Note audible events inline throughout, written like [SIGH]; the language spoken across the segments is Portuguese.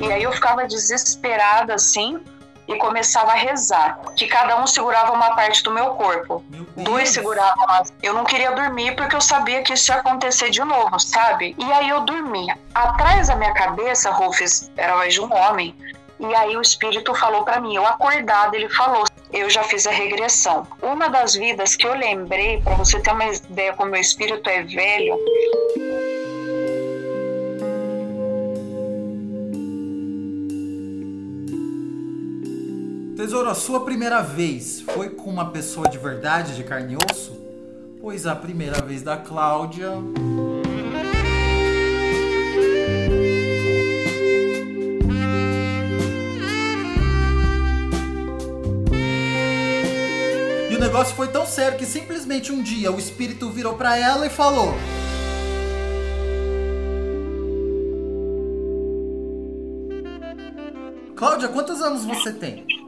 E aí eu ficava desesperada assim e começava a rezar, que cada um segurava uma parte do meu corpo. Meu Dois seguravam. Eu não queria dormir porque eu sabia que isso ia acontecer de novo, sabe? E aí eu dormia. Atrás da minha cabeça, Rufus, era mais de um homem. E aí o espírito falou para mim, eu acordada, ele falou: eu já fiz a regressão. Uma das vidas que eu lembrei, para você ter uma ideia como meu espírito é velho, Tesouro, a sua primeira vez foi com uma pessoa de verdade, de carne e osso? Pois a primeira vez da Cláudia. E o negócio foi tão sério que simplesmente um dia o espírito virou para ela e falou: Cláudia, quantos anos você tem?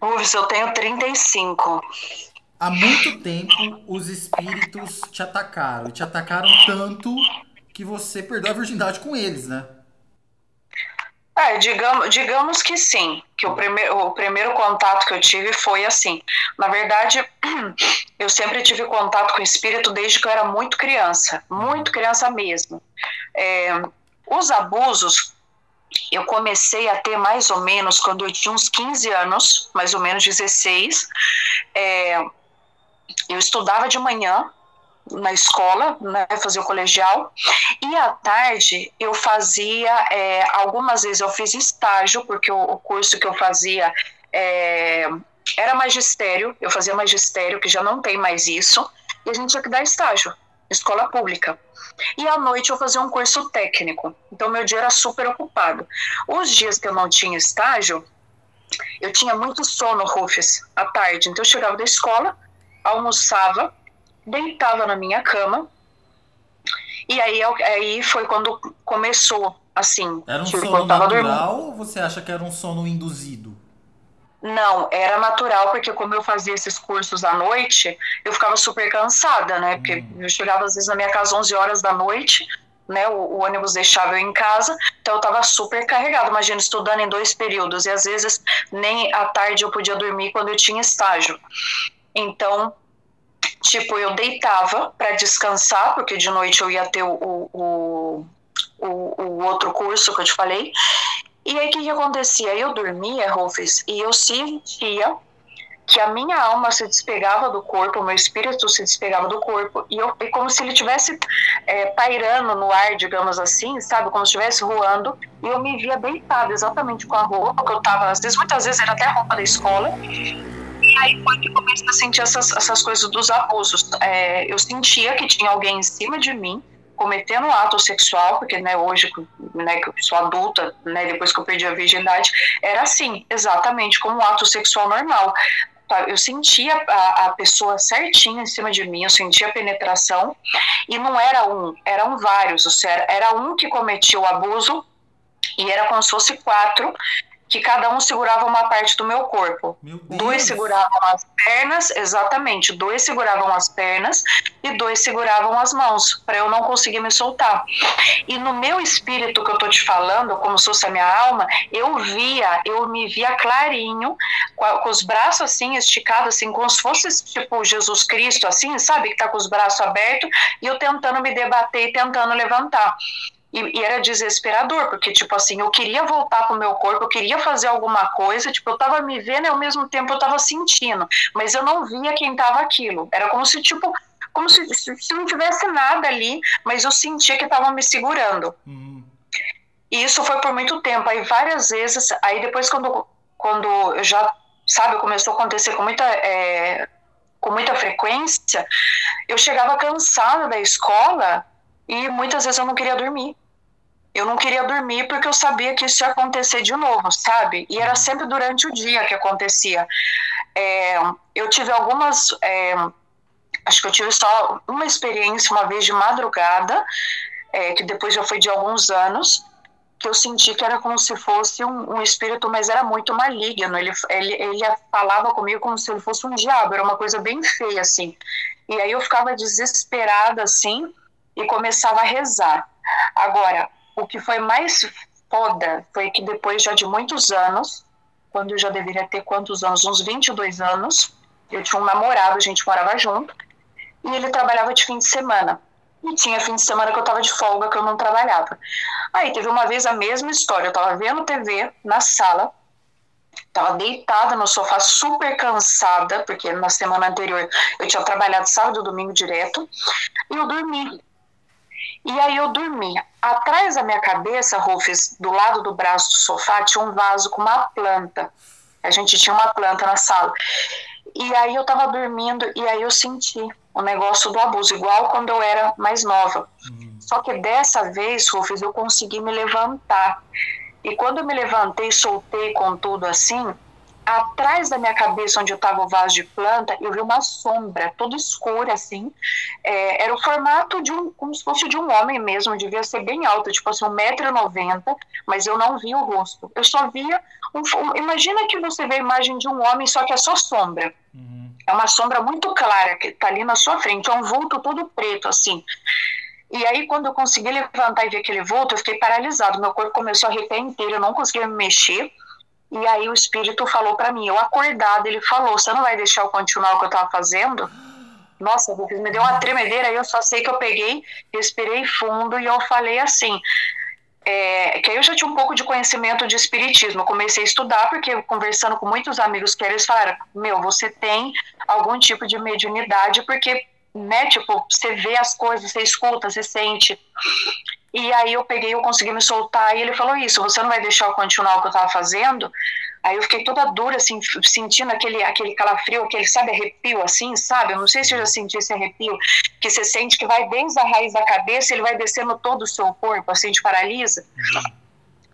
Uves, eu tenho 35. Há muito tempo os espíritos te atacaram. E te atacaram tanto que você perdeu a virgindade com eles, né? É, digamos, digamos que sim, que o, prime o primeiro contato que eu tive foi assim. Na verdade, [CLEARS THROAT] eu sempre tive contato com o espírito desde que eu era muito criança, muito criança mesmo. É, os abusos eu comecei a ter mais ou menos quando eu tinha uns 15 anos, mais ou menos 16. É, eu estudava de manhã na escola, né, fazia o colegial, e à tarde eu fazia, é, algumas vezes eu fiz estágio, porque o, o curso que eu fazia é, era magistério, eu fazia magistério, que já não tem mais isso, e a gente tinha que dar estágio, escola pública. E à noite eu fazia um curso técnico. Então meu dia era super ocupado. Os dias que eu não tinha estágio, eu tinha muito sono, Rufus, à tarde. Então eu chegava da escola, almoçava, deitava na minha cama. E aí, aí foi quando começou, assim. Era um sono natural dormindo. ou você acha que era um sono induzido? Não, era natural, porque como eu fazia esses cursos à noite, eu ficava super cansada, né? Porque hum. eu chegava às vezes na minha casa 11 horas da noite, né? O, o ônibus deixava eu em casa, então eu tava super carregada, imagina, estudando em dois períodos, e às vezes nem à tarde eu podia dormir quando eu tinha estágio. Então, tipo, eu deitava para descansar, porque de noite eu ia ter o, o, o, o outro curso que eu te falei, e aí o que, que acontecia? Eu dormia, Rufus, e eu sentia que a minha alma se despegava do corpo, o meu espírito se despegava do corpo, e, eu, e como se ele estivesse é, pairando no ar, digamos assim, sabe? Como se estivesse voando, e eu me via deitada exatamente com a roupa que eu tava, às vezes, muitas vezes era até a roupa da escola. E aí foi que eu comecei a sentir essas, essas coisas dos abusos. É, eu sentia que tinha alguém em cima de mim, cometendo um ato sexual, porque né, hoje, né, que eu sou adulta, né, depois que eu perdi a virgindade, era assim, exatamente como um ato sexual normal. Tá, eu sentia a, a pessoa certinha em cima de mim, eu sentia a penetração, e não era um, eram vários, ou seja, era um que cometia o abuso, e era como se fosse quatro, que cada um segurava uma parte do meu corpo. Meu dois seguravam as pernas, exatamente, dois seguravam as pernas e dois seguravam as mãos, para eu não conseguir me soltar. E no meu espírito que eu tô te falando, como se fosse a minha alma, eu via, eu me via clarinho, com, os braços assim esticados, assim, como se fosse tipo Jesus Cristo, assim, sabe, que tá com os braços abertos, e eu tentando me debater e tentando levantar. E, e, era desesperador, porque, tipo assim, eu queria voltar pro meu corpo, eu queria fazer alguma coisa, tipo, eu tava me vendo e ao mesmo tempo eu tava sentindo, mas eu não via quem tava aquilo. Era como se, tipo, como se, se não tivesse nada ali, mas eu sentia que tava me segurando. Uhum. E isso foi por muito tempo. Aí várias vezes, aí depois quando, quando eu já, sabe, começou a acontecer com muita. É, com muita frequência, eu chegava cansada da escola e muitas vezes eu não queria dormir eu não queria dormir porque eu sabia que isso ia acontecer de novo, sabe? E era sempre durante o dia que acontecia. É, eu tive algumas. É, acho que eu tive só uma experiência uma vez de madrugada, é, que depois já foi de alguns anos, que eu senti que era como se fosse um, um espírito, mas era muito maligno. Ele, ele, ele falava comigo como se ele fosse um diabo, era uma coisa bem feia, assim. E aí eu ficava desesperada, assim, e começava a rezar. Agora, o que foi mais foda foi que depois já de muitos anos, quando eu já deveria ter quantos anos? Uns 22 anos, eu tinha um namorado, a gente morava junto, e ele trabalhava de fim de semana. E tinha fim de semana que eu tava de folga, que eu não trabalhava. Aí teve uma vez a mesma história, eu tava vendo TV na sala, tava deitada no sofá, super cansada, porque na semana anterior eu tinha trabalhado sábado e domingo direto, e eu dormi. E aí eu dormi. Atrás da minha cabeça, Rufus, do lado do braço do sofá, tinha um vaso com uma planta. A gente tinha uma planta na sala. E aí eu tava dormindo e aí eu senti o negócio do abuso, igual quando eu era mais nova. Uhum. Só que dessa vez, Rufus, eu consegui me levantar. E quando eu me levantei, soltei com tudo assim, atrás da minha cabeça, onde eu estava o vaso de planta, eu vi uma sombra toda escura, assim. É, era o formato de um, como se fosse de um homem mesmo, devia ser bem alto, tipo assim, 1,90m, mas eu não via o rosto. Eu só via. Um, um, imagina que você vê a imagem de um homem, só que é só sombra. Uhum. É uma sombra muito clara que está ali na sua frente, é um vulto todo preto, assim. E aí, quando eu consegui levantar e ver aquele vulto, eu fiquei paralisado. Meu corpo começou a arrepiar inteiro, eu não conseguia me mexer. E aí o espírito falou para mim, eu acordado, ele falou, você não vai deixar eu continuar o que eu tava fazendo? Nossa, me deu uma tremedeira, eu só sei que eu peguei, respirei fundo e eu falei assim, é, que aí eu já tinha um pouco de conhecimento de espiritismo, comecei a estudar, porque conversando com muitos amigos que eles falaram, meu, você tem algum tipo de mediunidade, porque, né, tipo, você vê as coisas, você escuta, você sente, e aí eu peguei, eu consegui me soltar, e ele falou isso, você não vai deixar eu continuar o que eu estava fazendo? Aí eu fiquei toda dura, assim, sentindo aquele, aquele calafrio, aquele, sabe, arrepio, assim, sabe? Eu não sei se eu já senti esse arrepio, que você sente que vai desde a raiz da cabeça, ele vai descendo todo o seu corpo, assim, te paralisa.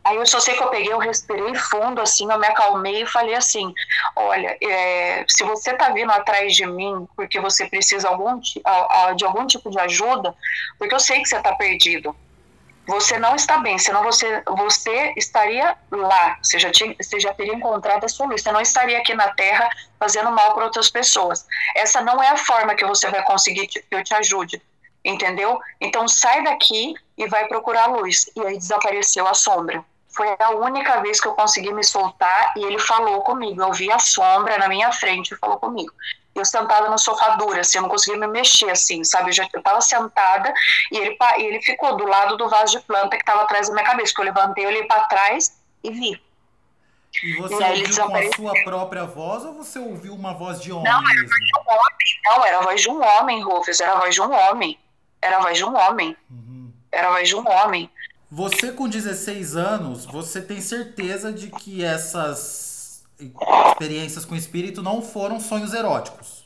Aí eu só sei que eu peguei, eu respirei fundo, assim, eu me acalmei e falei assim, olha, é, se você tá vindo atrás de mim porque você precisa algum, de algum tipo de ajuda, porque eu sei que você tá perdido, você não está bem, senão você, você estaria lá, você já, tinha, você já teria encontrado a sua luz, você não estaria aqui na Terra fazendo mal para outras pessoas. Essa não é a forma que você vai conseguir que eu te ajude, entendeu? Então sai daqui e vai procurar a luz. E aí desapareceu a sombra. Foi a única vez que eu consegui me soltar e ele falou comigo. Eu vi a sombra na minha frente e falou comigo eu sentada no sofá dura, assim, eu não conseguia me mexer, assim, sabe? Eu já eu tava sentada e ele, e ele ficou do lado do vaso de planta que tava atrás da minha cabeça, que eu levantei, olhei para trás e vi. E você e ouviu com a sua própria voz ou você ouviu uma voz de homem não, mesmo? Era um homem. Não, era a voz de um homem, Rufus, era a voz de um homem. Era a voz de um homem. Uhum. Era a voz de um homem. Você com 16 anos, você tem certeza de que essas experiências com espírito não foram sonhos eróticos.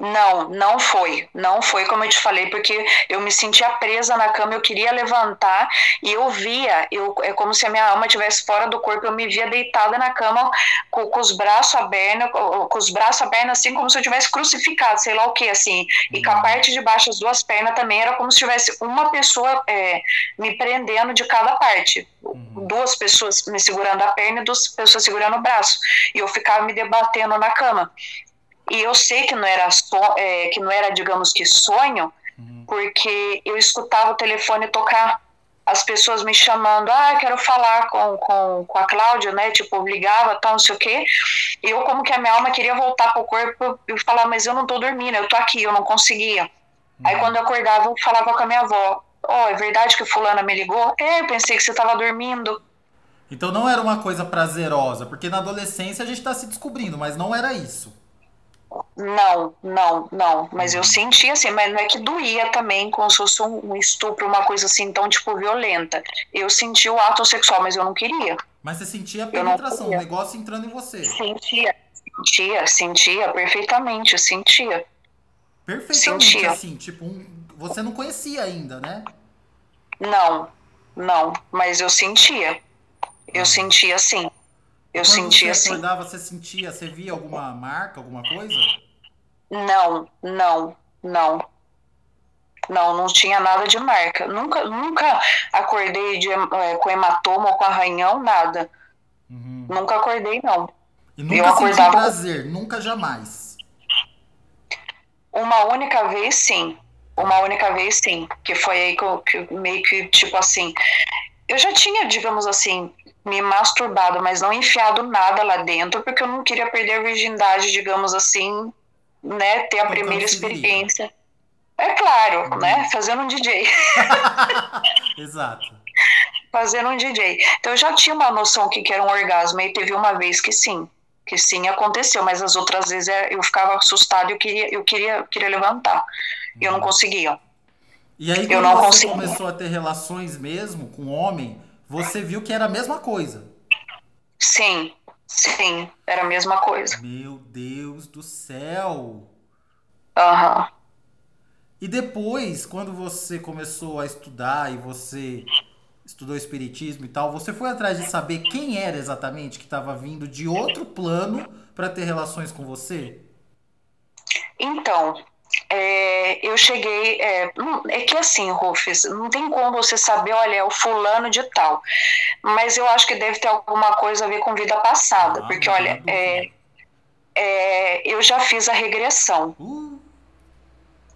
Não, não foi. Não foi como eu te falei, porque eu me sentia presa na cama, eu queria levantar e eu via, eu, é como se a minha alma estivesse fora do corpo, eu me via deitada na cama com, com os braços abertos, com os braços abertos assim, como se eu tivesse crucificado, sei lá o que, assim. E com a uhum. parte de baixo, as duas pernas também, era como se tivesse uma pessoa é, me prendendo de cada parte. Uhum. Duas pessoas me segurando a perna e duas pessoas segurando o braço. E eu ficava me debatendo na cama. E eu sei que não era, so, é, que não era digamos que sonho, uhum. porque eu escutava o telefone tocar, as pessoas me chamando, ah, quero falar com, com, com a Cláudia, né? Tipo, ligava, tal, não sei o quê. E eu, como que a minha alma queria voltar pro corpo, eu falava, mas eu não tô dormindo, eu tô aqui, eu não conseguia. Uhum. Aí quando eu acordava, eu falava com a minha avó, oh, é verdade que fulana me ligou? É, eu pensei que você tava dormindo. Então não era uma coisa prazerosa, porque na adolescência a gente tá se descobrindo, mas não era isso. Não, não, não. Mas eu uhum. sentia assim, mas não é que doía também, como se fosse um estupro, uma coisa assim tão, tipo, violenta. Eu senti o ato sexual, mas eu não queria. Mas você sentia a penetração, o negócio entrando em você. Sentia, sentia, sentia perfeitamente, sentia. Perfeitamente, sentia. assim, tipo, um, você não conhecia ainda, né? Não, não, mas eu sentia. Eu uhum. sentia sim. Eu Quando sentia você assim. acordava, você sentia, você via alguma marca, alguma coisa? Não, não, não. Não, não tinha nada de marca. Nunca, nunca acordei de, é, com hematoma ou com arranhão, nada. Uhum. Nunca acordei, não. E nunca eu acordava... prazer, nunca jamais. Uma única vez, sim. Uma única vez, sim. Que foi aí que eu, que meio que, tipo assim, eu já tinha, digamos assim, me masturbado, mas não enfiado nada lá dentro, porque eu não queria perder a virgindade, digamos assim, né? Ter a então, primeira experiência. É claro, né? Uhum. Fazendo um DJ. [LAUGHS] Exato. Fazendo um DJ. Então eu já tinha uma noção que, que era um orgasmo, e teve uma vez que sim, que sim aconteceu, mas as outras vezes é, eu ficava assustado e eu queria, eu queria, queria levantar. E eu não uhum. conseguia. E aí, quando eu não você conseguia. começou a ter relações mesmo com homem, você viu que era a mesma coisa. Sim, sim, era a mesma coisa. Meu Deus do céu! Aham. Uhum. E depois, quando você começou a estudar e você estudou espiritismo e tal, você foi atrás de saber quem era exatamente que estava vindo de outro plano para ter relações com você? Então, é, eu cheguei. É, é, que assim, Rufus, não tem como você saber, olha, é o fulano de tal. Mas eu acho que deve ter alguma coisa a ver com vida passada, ah, porque olha, é, é, eu já fiz a regressão. Uh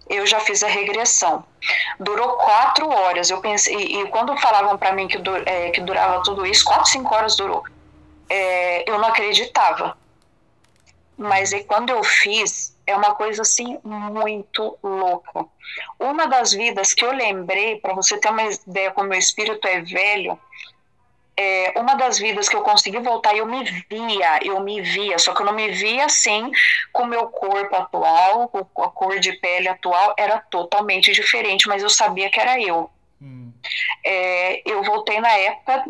eu já fiz a regressão. Durou quatro horas. Eu pensei, e, e quando falavam para mim que, é, que durava tudo isso, quatro, cinco horas durou. É, eu não acreditava. Mas e quando eu fiz, é uma coisa assim muito louca. Uma das vidas que eu lembrei, para você ter uma ideia como meu espírito é velho, é, uma das vidas que eu consegui voltar, eu me via, eu me via, só que eu não me via assim com o meu corpo atual, com a cor de pele atual, era totalmente diferente, mas eu sabia que era eu. Hum. É, eu voltei na época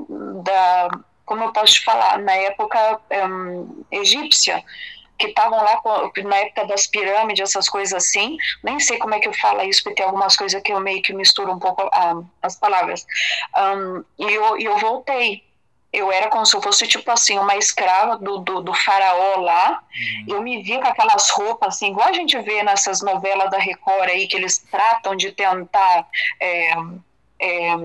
da, como eu posso te falar, na época um, egípcia, que estavam lá na época das pirâmides, essas coisas assim. Nem sei como é que eu falo isso, porque tem algumas coisas que eu meio que misturo um pouco ah, as palavras. Um, e eu, eu voltei. Eu era como se eu fosse, tipo assim, uma escrava do, do, do faraó lá. Uhum. Eu me via com aquelas roupas, assim, igual a gente vê nessas novelas da Record aí, que eles tratam de tentar é, é,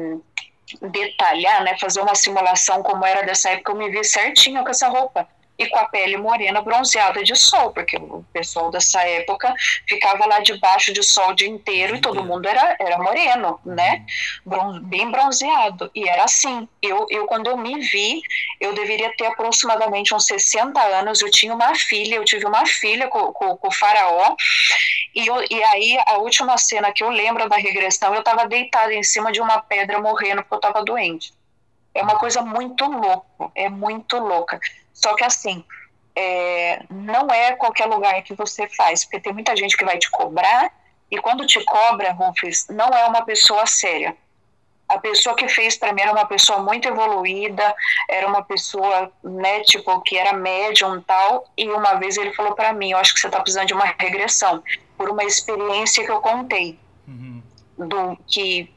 detalhar, né, fazer uma simulação como era dessa época. Eu me vi certinho com essa roupa e com a pele morena bronzeada de sol, porque o pessoal dessa época ficava lá debaixo de sol o dia inteiro e todo mundo era, era moreno, né? Bron bem bronzeado. E era assim. Eu, eu, quando eu me vi, eu deveria ter aproximadamente uns 60 anos. Eu tinha uma filha, eu tive uma filha com, com, com o faraó. E, eu, e aí, a última cena que eu lembro da regressão, eu estava deitada em cima de uma pedra morrendo porque eu estava doente. É uma coisa muito louca, é muito louca. Só que assim, é, não é qualquer lugar que você faz, porque tem muita gente que vai te cobrar, e quando te cobra, Rufus, não é uma pessoa séria. A pessoa que fez para mim era uma pessoa muito evoluída, era uma pessoa, né, tipo, que era médium tal, e uma vez ele falou para mim, eu acho que você está precisando de uma regressão, por uma experiência que eu contei, uhum. do que,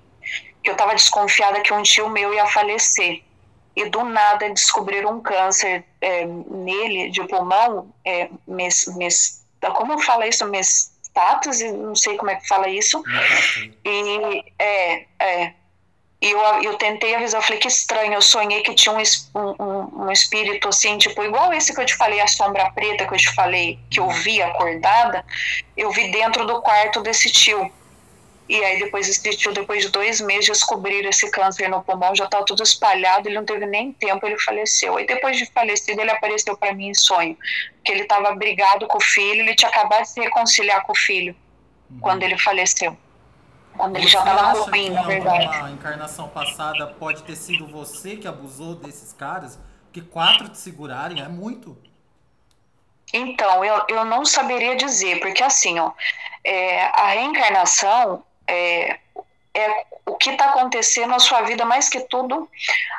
que eu estava desconfiada que um tio meu ia falecer e do nada descobriram um câncer é, nele de pulmão, é, mes, mes, como fala isso, mestástase, não sei como é que fala isso, e é, é, e eu, eu tentei avisar, eu falei que estranho, eu sonhei que tinha um, um, um espírito assim, tipo, igual esse que eu te falei, a sombra preta que eu te falei, que eu vi acordada, eu vi dentro do quarto desse tio, e aí depois esse tio, depois de dois meses, descobriram esse câncer no pulmão, já estava tudo espalhado, ele não teve nem tempo, ele faleceu. E depois de falecido, ele apareceu para mim em sonho, que ele estava brigado com o filho, ele tinha acabado de se reconciliar com o filho, uhum. quando ele faleceu. Quando ele já estava ruim, na verdade. A encarnação passada pode ter sido você que abusou desses caras? Porque quatro te segurarem é muito. Então, eu, eu não saberia dizer, porque assim, ó, é, a reencarnação é, é o que está acontecendo na sua vida, mais que tudo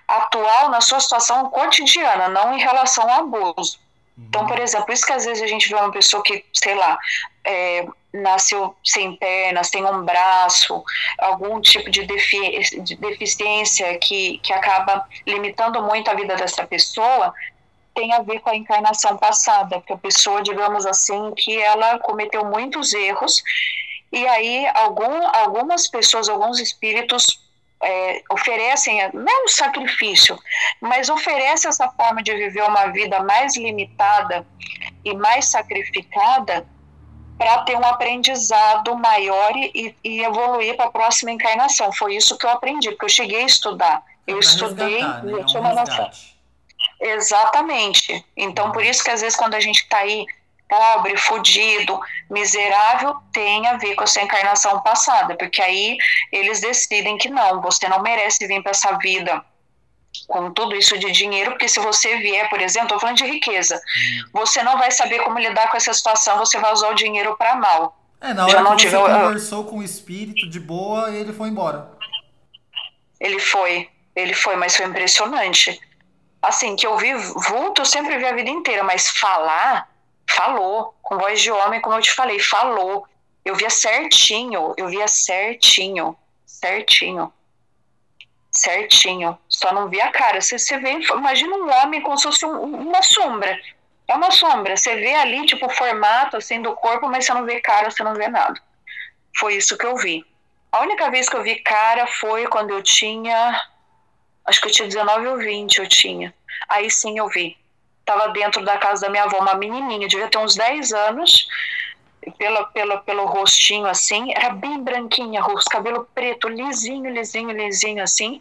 atual, na sua situação cotidiana, não em relação ao abuso. Então, uhum. por exemplo, isso que às vezes a gente vê uma pessoa que, sei lá, é, nasceu sem pernas, sem um braço, algum tipo de, defi de deficiência que, que acaba limitando muito a vida dessa pessoa, tem a ver com a encarnação passada, que a pessoa, digamos assim, que ela cometeu muitos erros e aí algum, algumas pessoas, alguns espíritos é, oferecem, não é um sacrifício, mas oferecem essa forma de viver uma vida mais limitada e mais sacrificada para ter um aprendizado maior e, e evoluir para a próxima encarnação. Foi isso que eu aprendi, porque eu cheguei a estudar. Eu estudei, né? eu é tinha um uma noção. resgate. Exatamente. Então, por isso que às vezes quando a gente está aí pobre, fudido, miserável, tem a ver com a sua encarnação passada, porque aí eles decidem que não, você não merece vir para essa vida com tudo isso de dinheiro, porque se você vier, por exemplo, estou falando de riqueza, você não vai saber como lidar com essa situação, você vai usar o dinheiro para mal. É, na Já hora não que você conversou com o espírito de boa, ele foi embora. Ele foi, ele foi, mas foi impressionante. Assim, que eu vi vulto, eu sempre vi a vida inteira, mas falar, falou, com voz de homem, como eu te falei, falou. Eu via certinho, eu via certinho, certinho, certinho. Só não via a cara. Você, você vê, imagina um homem como se fosse um- uma sombra. É uma sombra. Você vê ali, tipo, o formato assim do corpo, mas você não vê cara, você não vê nada. Foi isso que eu vi. A única vez que eu vi cara foi quando eu tinha. Acho que eu tinha 19 ou 20, eu tinha. Aí sim eu vi. Tava dentro da casa da minha avó, uma menininha, devia ter uns 10 anos. Pela, pela, pelo rostinho assim, era bem branquinha, rosto, cabelo preto, lisinho, lisinho, lisinho assim.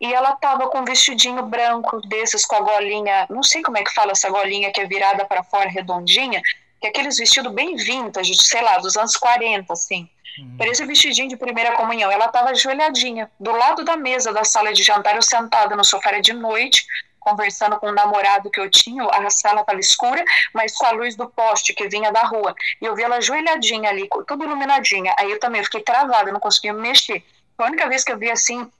E ela tava com um vestidinho branco desses com a golinha, não sei como é que fala essa golinha que é virada para fora, redondinha, que é aqueles vestidos bem vintage, sei lá, dos anos 40, assim. Uhum. Parecia vestidinho de primeira comunhão. Ela estava ajoelhadinha, do lado da mesa da sala de jantar, eu sentada no sofá de noite, conversando com o namorado que eu tinha. A sala estava escura, mas com a luz do poste que vinha da rua. E eu vi ela ajoelhadinha ali, tudo iluminadinha. Aí eu também fiquei travada, não conseguia me mexer. Foi a única vez que eu vi assim,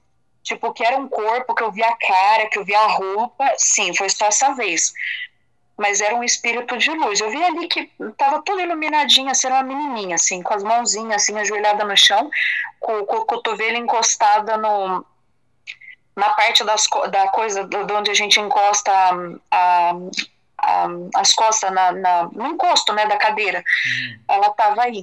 tipo, que era um corpo, que eu vi a cara, que eu vi a roupa. Sim, foi só essa vez. Mas era um espírito de luz. Eu vi ali que tava tudo iluminadinha, assim, era uma menininha, assim, com as mãozinhas, assim, ajoelhada no chão, com, com o cotovelo encostada no, na parte das, da coisa, de onde a gente encosta a, a- as costas, na, na- no encosto, né, da cadeira. Uhum. Ela tava aí.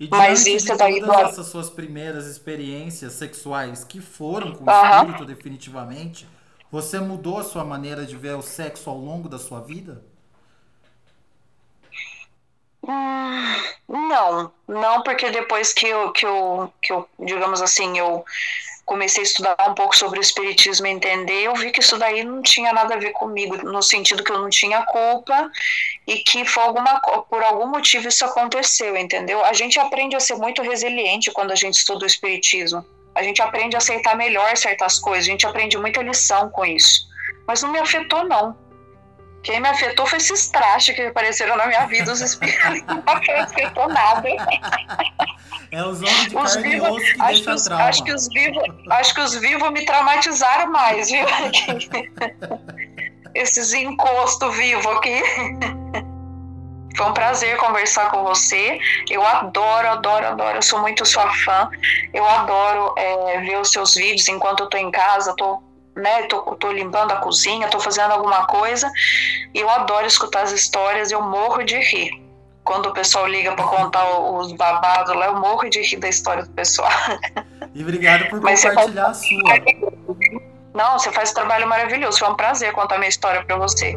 E Mas isso daí todas essas suas primeiras experiências sexuais que foram com o Aham. espírito definitivamente, você mudou a sua maneira de ver o sexo ao longo da sua vida? Hum, não, não, porque depois que eu, que eu, que eu, digamos assim, eu comecei a estudar um pouco sobre o espiritismo e entender, eu vi que isso daí não tinha nada a ver comigo, no sentido que eu não tinha culpa e que foi alguma, por algum motivo isso aconteceu, entendeu? A gente aprende a ser muito resiliente quando a gente estuda o espiritismo. A gente aprende a aceitar melhor certas coisas, a gente aprende muita lição com isso. Mas não me afetou, não. Quem me afetou foi esses trastes que apareceram na minha vida, os espíritos. [LAUGHS] Não afetou nada. É os homens de Os carne e vivos, osso que acho, que os, trauma. acho que os vivos, acho que os vivos me traumatizaram mais, viu? [LAUGHS] Esses encostos vivos aqui. Foi um prazer conversar com você. Eu adoro, adoro, adoro. Eu sou muito sua fã. Eu adoro é, ver os seus vídeos enquanto eu tô em casa, tô, né, tô, tô limpando a cozinha, tô fazendo alguma coisa. E eu adoro escutar as histórias, eu morro de rir. Quando o pessoal liga para contar os babados lá, eu morro de rir da história do pessoal. [LAUGHS] E obrigado por Mas compartilhar a sua. Não, você faz um trabalho maravilhoso. Foi um prazer contar minha história para você.